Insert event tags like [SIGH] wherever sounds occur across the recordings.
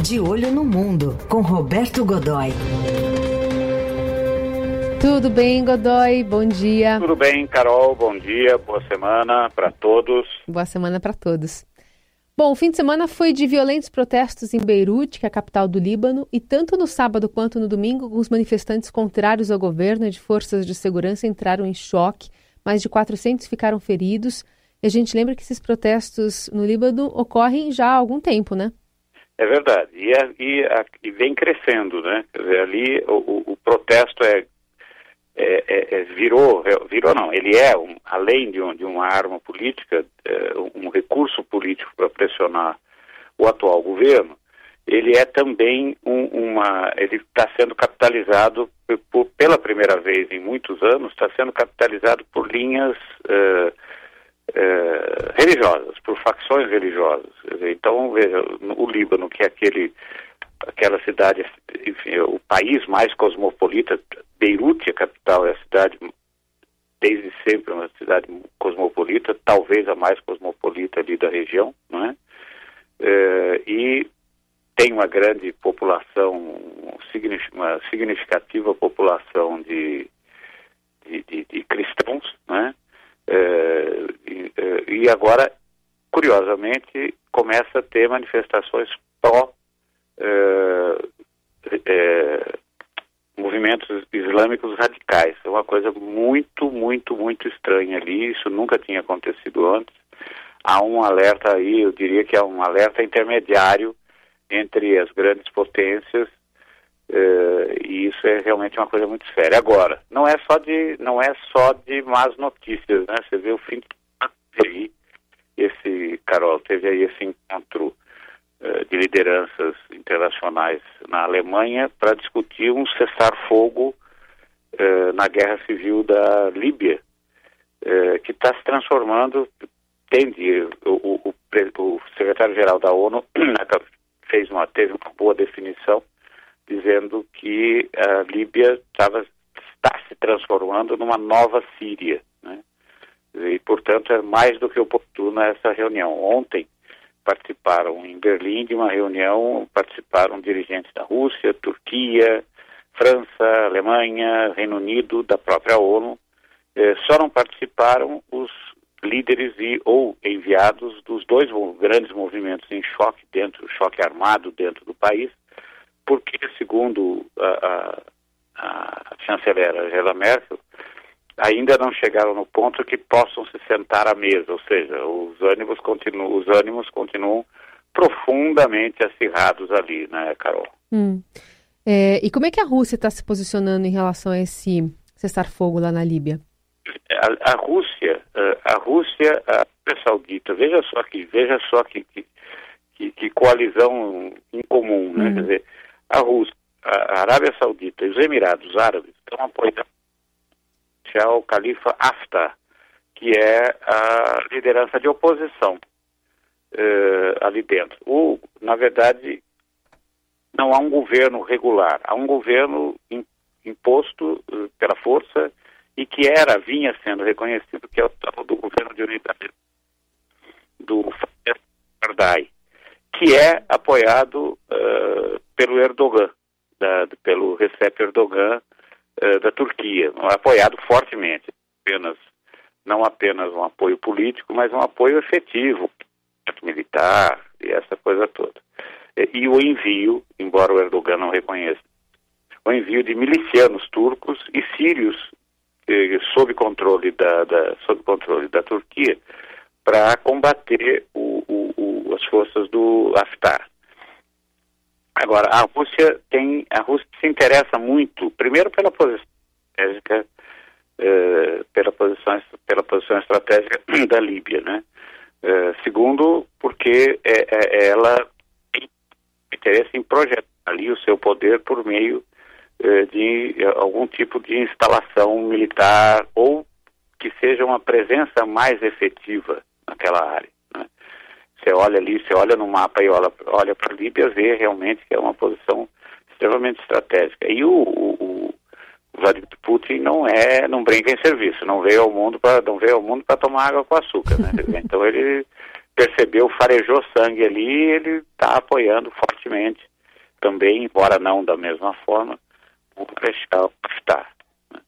De Olho no Mundo, com Roberto Godoy. Tudo bem, Godoy? Bom dia. Tudo bem, Carol. Bom dia, boa semana para todos. Boa semana para todos. Bom, o fim de semana foi de violentos protestos em Beirute, que é a capital do Líbano, e tanto no sábado quanto no domingo, os manifestantes contrários ao governo e de forças de segurança entraram em choque. Mais de 400 ficaram feridos. E a gente lembra que esses protestos no Líbano ocorrem já há algum tempo, né? É verdade. E, é, e, e vem crescendo, né? Dizer, ali o, o, o protesto é é, é, é, virou, é, virou não, ele é, um, além de, um, de, uma arma política, é, um recurso político para pressionar o atual governo, ele é também um, uma, ele está sendo capitalizado por, pela primeira vez em muitos anos, está sendo capitalizado por linhas uh, uh, religiosas, por facções religiosas. Então, veja, o Líbano, que é aquele aquela cidade, enfim, o país mais cosmopolita, Beirute, a capital, é a cidade desde sempre uma cidade cosmopolita, talvez a mais cosmopolita ali da região, não é? é e tem uma grande população, uma significativa população de, de, de, de cristãos, né? É, e, é, e agora, curiosamente, começa a ter manifestações pró é, é, movimentos islâmicos radicais. É uma coisa muito, muito, muito estranha ali. Isso nunca tinha acontecido antes. Há um alerta aí, eu diria que é um alerta intermediário entre as grandes potências Uh, e isso é realmente uma coisa muito séria. Agora, não é só de, não é só de más notícias, né? Você vê o fim de esse, Carol, teve aí esse encontro uh, de lideranças internacionais na Alemanha para discutir um cessar-fogo uh, na guerra civil da Líbia, que está se transformando, tende, o, o, o secretário-geral da ONU [CLEARS THROAT] fez uma, teve uma boa definição dizendo que a Líbia estava está se transformando numa nova Síria? E portanto é mais do que oportuna essa reunião. Ontem participaram em Berlim de uma reunião, participaram dirigentes da Rússia, Turquia, França, Alemanha, Reino Unido, da própria ONU. Eh, só não participaram os líderes e ou enviados dos dois grandes movimentos em choque dentro, choque armado dentro do país, porque, segundo a, a, a chanceler Angela Merkel, ainda não chegaram no ponto que possam se sentar à mesa, ou seja, os ânimos continuam, os ânimos continuam profundamente acirrados ali, né, Carol? Hum. É, e como é que a Rússia está se posicionando em relação a esse cessar-fogo lá na Líbia? A, a, Rússia, a Rússia, a Arábia Saudita, veja só que, veja só que, que, que coalizão incomum, né? Hum. Quer dizer, a Rússia, a Arábia Saudita e os Emirados Árabes estão apoiando o califa Haftar, que é a liderança de oposição uh, ali dentro. O, na verdade, não há um governo regular, há um governo imposto uh, pela força e que era, vinha sendo reconhecido, que é o tal do governo de unidade do Karzai, que é apoiado uh, pelo Erdogan, da, pelo Recep Erdogan uh, da Turquia, apoiado fortemente, apenas, não apenas um apoio político, mas um apoio efetivo, militar e essa coisa toda. E, e o envio, embora o Erdogan não reconheça, o envio de milicianos turcos e sírios eh, sob controle da, da, sob controle da Turquia para combater o, o, o, as forças do Haftar. Agora, a Rússia tem, a Rússia se interessa muito, primeiro pela posição estratégica, eh, pela posição, pela posição estratégica [CLEARS THROAT] da Líbia, né? Eh, segundo, porque é, é, ela tem interesse em projetar ali o seu poder por meio eh, de algum tipo de instalação militar ou que seja uma presença mais efetiva naquela área. Você olha ali, você olha no mapa e olha, olha para a Líbia, vê realmente que é uma posição extremamente estratégica. E o, o, o Vladimir Putin não é, não brinca em serviço, não veio ao mundo para não veio ao mundo para tomar água com açúcar, né? [LAUGHS] então ele percebeu, farejou sangue ali, ele está apoiando fortemente também, embora não da mesma forma, o Haftar. Né?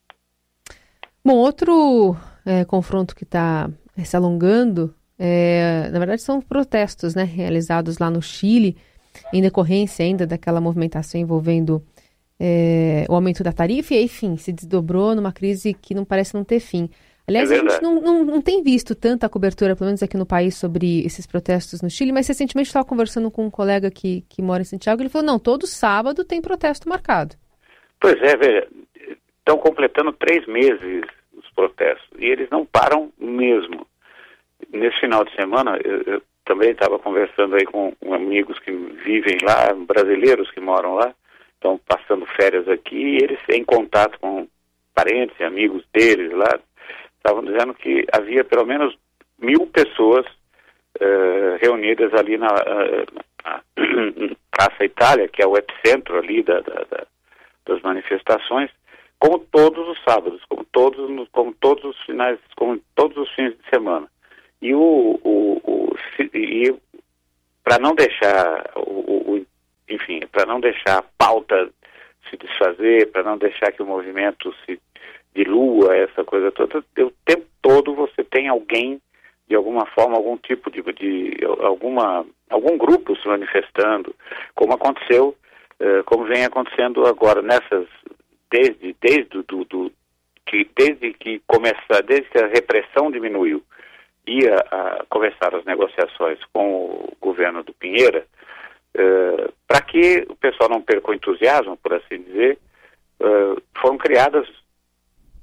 Bom, outro é, confronto que está se alongando, é, na verdade são protestos né, realizados lá no Chile, em decorrência ainda daquela movimentação envolvendo é, o aumento da tarifa, e enfim, se desdobrou numa crise que não parece não ter fim. Aliás, é a gente não, não, não, tem visto tanta cobertura, pelo menos aqui no país, sobre esses protestos no Chile, mas recentemente estava conversando com um colega que, que mora em Santiago e ele falou, não, todo sábado tem protesto marcado. Pois é, veja, estão completando três meses os protestos e eles não param mesmo. Nesse final de semana, eu, eu também estava conversando aí com amigos que vivem lá, brasileiros que moram lá, estão passando férias aqui, e eles em contato com parentes e amigos deles lá, estavam dizendo que havia pelo menos mil pessoas uh, reunidas ali na, uh, na, [CLEARS THROAT] Praça Itália, que é o epicentro ali da, da, da, das manifestações, como todos os sábados, como todos, como todos os finais, como todos os fins de semana. E o, o, o e para não deixar o, o enfim, para não deixar a pauta se desfazer, para não deixar que o movimento se dilua, essa coisa toda, o tempo todo você tem alguém, de alguma forma, algum tipo de, de alguma, algum grupo se manifestando, como aconteceu, uh, como vem acontecendo agora nessas, desde, desde, do, do, que, desde que começar, desde que a repressão diminuiu, ia a começar as negociações com o governo do Pinheira, uh, para que o pessoal não perca o entusiasmo, por assim dizer, uh, foram criadas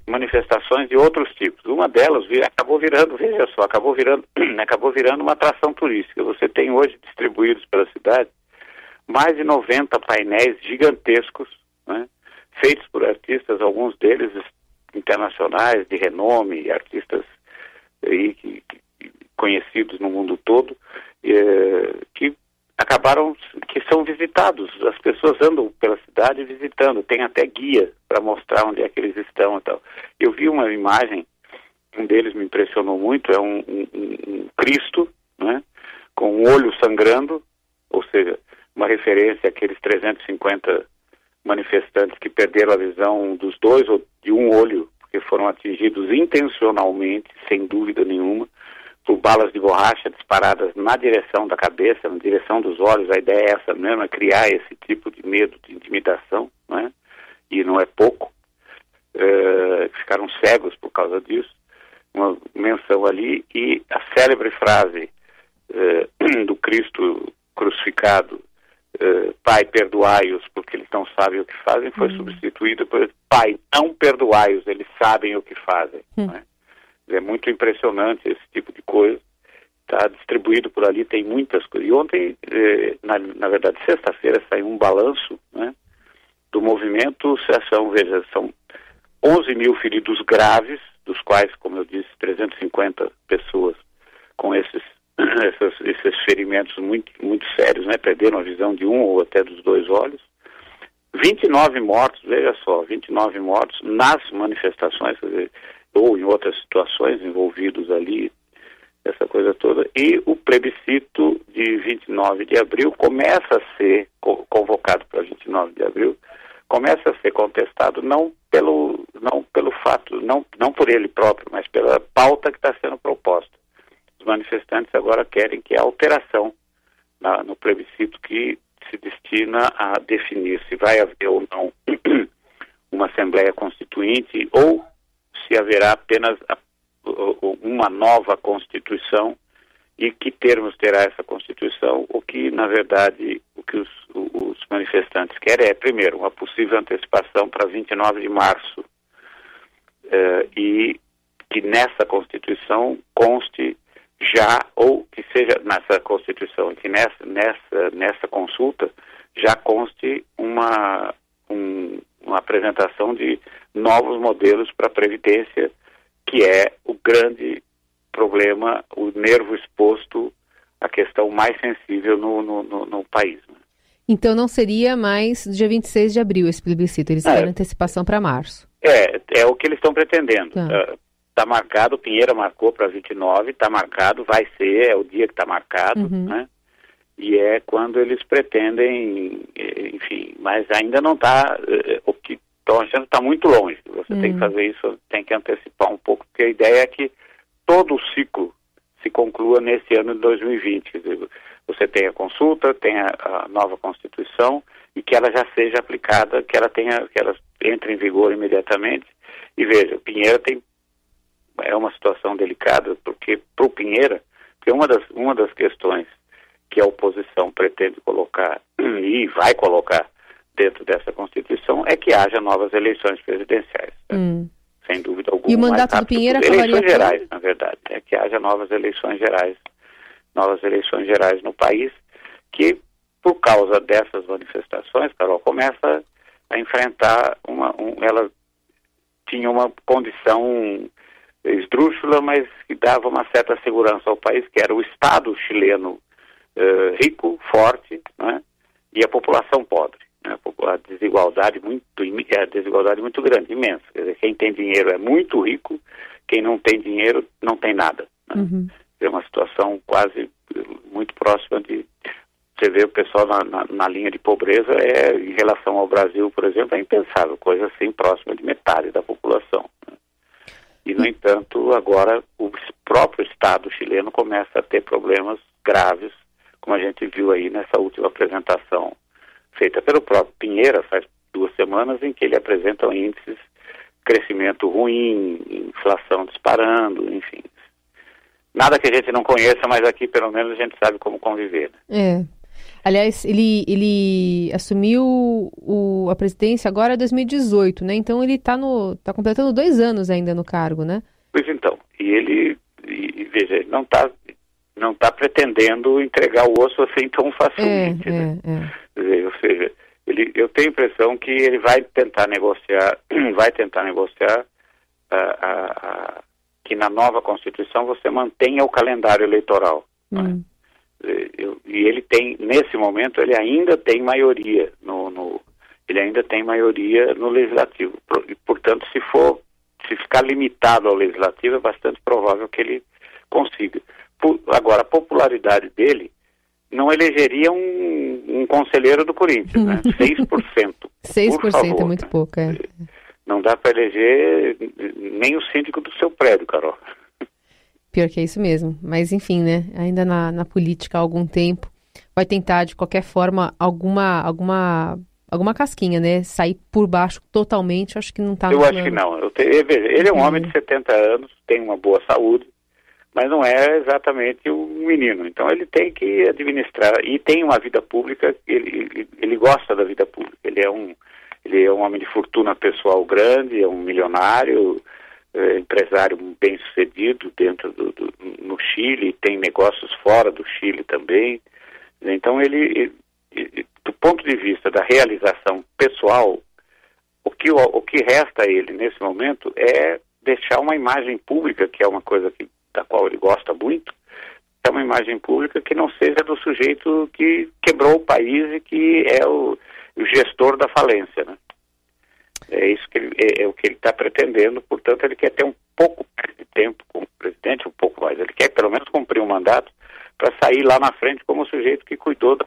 manifestações de outros tipos. Uma delas vir, acabou virando, veja só, acabou virando, [CLEARS THROAT] acabou virando uma atração turística. Você tem hoje distribuídos pela cidade mais de 90 painéis gigantescos, né, feitos por artistas, alguns deles internacionais, de renome, artistas conhecidos no mundo todo, eh, que acabaram que são visitados. As pessoas andam pela cidade visitando, tem até guia para mostrar onde é que eles estão e tal. Eu vi uma imagem, um deles me impressionou muito, é um, um, um Cristo, né, com um olho sangrando, ou seja, uma referência àqueles 350 manifestantes que perderam a visão dos dois ou de um olho, porque foram atingidos intencionalmente, sem dúvida nenhuma por balas de borracha disparadas na direção da cabeça, na direção dos olhos. A ideia é essa mesmo, é criar esse tipo de medo, de intimidação, né? e não é pouco. Uh, ficaram cegos por causa disso. Uma menção ali e a célebre frase uh, [CLEARS THROAT] do Cristo crucificado, uh, Pai, perdoai-os porque eles não sabem o que fazem, foi uhum. substituída por Pai, não perdoai-os, eles sabem o que fazem. Uhum. Né? É muito impressionante esse tipo de coisa. Está distribuído por ali, tem muitas coisas. E ontem, eh, na, na verdade, sexta-feira, saiu um balanço né, do movimento. São, veja, são 11 mil feridos graves, dos quais, como eu disse, 350 pessoas com esses, [CLEARS THROAT] esses, esses ferimentos muito, muito sérios, né, perderam a visão de um ou até dos dois olhos. 29 mortos, veja só, 29 mortos nas manifestações, quer dizer, ou em outras situações envolvidos ali, essa coisa toda. E o plebiscito de 29 de abril começa a ser convocado para 29 de abril, começa a ser contestado não pelo não pelo fato, não não por ele próprio, mas pela pauta que está sendo proposta. Os manifestantes agora querem que a alteração na, no plebiscito que se destina a definir se vai haver ou não [CLEARS THROAT] uma Assembleia Constituinte ou se haverá apenas uma nova Constituição e que termos terá essa Constituição, o que, na verdade, o que os, os manifestantes querem é, primeiro, uma possível antecipação para 29 de março eh, e que nessa Constituição conste já, ou que seja nessa Constituição, que nessa, nessa, nessa consulta já conste uma, um, uma apresentação de novos modelos para a Previdência, que é o grande problema, o nervo exposto, a questão mais sensível no, no, no, no país. Né? Então não seria mais dia 26 de abril esse plebiscito, eles é, querem antecipação para março. É, é o que eles estão pretendendo. Tá. Uh, está marcado, o Pinheira marcou para 29, está marcado, vai ser, é o dia que está marcado, Uhum. né? E é quando eles pretendem, eh, enfim, mas ainda não está, o que estão achando está muito longe. Você tem que Hum. fazer isso, tem que antecipar um pouco, porque a ideia é que todo o ciclo se conclua nesse ano de 2020. Quer dizer, você tem a consulta, tem a, a nova Constituição e que ela já seja aplicada, que ela tenha, que ela entre em vigor imediatamente. E veja, o Pinheira tem é uma situação delicada porque para o Pinheira, porque uma das uma das questões que a oposição pretende colocar [CLEARS THROAT] e vai colocar dentro dessa Constituição é que haja novas eleições presidenciais. né? Hum. Sem dúvida alguma. E o mandato do possível. acabaria Eleições gerais, na verdade. É que haja novas eleições gerais, novas eleições gerais no país, que por causa dessas manifestações, Carol, começa a enfrentar uma. Um, ela tinha uma condição esdrúxula, mas que dava uma certa segurança ao país, que era o Estado chileno eh, rico, forte, né, e a população pobre. Né, a desigualdade muito é a desigualdade muito grande, imensa. Quer dizer, quem tem dinheiro é muito rico, quem não tem dinheiro não tem nada. né. Uhum. É uma situação quase muito próxima de você vê o pessoal na, na, na linha de pobreza é em relação ao Brasil, por exemplo, é impensável, coisa assim próxima de metade da população. né. E no entanto, agora o próprio Estado chileno começa a ter problemas graves, como a gente viu aí nessa última apresentação feita pelo próprio Pinheira faz duas semanas, em que ele apresenta índices crescimento ruim, inflação disparando, enfim. Nada que a gente não conheça, mas aqui pelo menos a gente sabe como conviver. né? É. Aliás, ele, ele assumiu o, a presidência agora em 2018, né? Então ele está no, tá completando dois anos ainda no cargo, né? Pois então, e ele, e, veja, ele não está não tá pretendendo entregar o osso assim tão É, facilmente, né? é, é. Dizer, ou seja, ele, eu tenho a impressão que ele vai tentar negociar, [CLEARS THROAT] vai tentar negociar ah, ah, ah, que na nova Constituição você mantenha o calendário eleitoral. é? Hum. Eh, eu- e ele tem, nesse momento, ele ainda tem maioria no, no- ele ainda tem maioria no legislativo. Portanto, se for, se ficar limitado ao legislativo, é bastante provável que ele consiga. Agora, a popularidade dele não elegeria um, um conselheiro do Corinthians, né? [LAUGHS] 6%. 6% Por favor, é muito né? pouco, é. Não dá para eleger nem o síndico do seu prédio, Carol. Pior que é isso mesmo. Mas enfim, né? Ainda na, na política há algum tempo. Vai tentar, de qualquer forma, alguma, alguma, alguma casquinha, né? Sair por baixo totalmente, acho que não tá no Eu acho plano. que não. Eu te- eu ele é um Uhum. homem de 70 anos, tem uma boa saúde, mas não é exatamente um menino. Então ele tem que administrar e tem uma vida pública. Ele, ele, ele gosta da vida pública. Ele é um ele é um homem de fortuna pessoal grande, é um milionário, é, empresário bem sucedido dentro do, do no Chile, tem negócios fora do Chile também. Então ele, ele- do ponto de vista da realização pessoal, o que, o, o que resta a ele nesse momento é deixar uma imagem pública, que é uma coisa que, da qual ele gosta muito, é uma imagem pública que não seja do sujeito que quebrou o país e que é o, o gestor da falência. Né? É isso que ele, é, é o que ele está pretendendo, portanto ele quer ter um pouco mais de tempo como presidente, um pouco mais. Ele quer pelo menos cumprir um mandato para sair lá na frente como o sujeito que cuidou da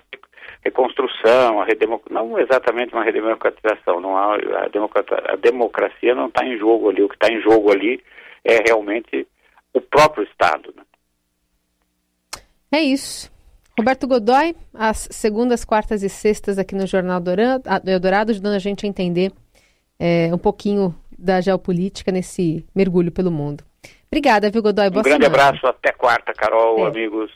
reconstrução, a não exatamente uma redemocratização, não há, a, democrata... a democracia não está em jogo ali, o que está em jogo ali é realmente o próprio Estado. Né? É isso. Roberto Godoy, às segundas, quartas e sextas aqui no Jornal Dourado, ah, Eldorado, ajudando a gente a entender é, um pouquinho da geopolítica nesse mergulho pelo mundo. Obrigada, viu, Godoy? Boa um grande semana. abraço, até quarta, Carol, É. amigos.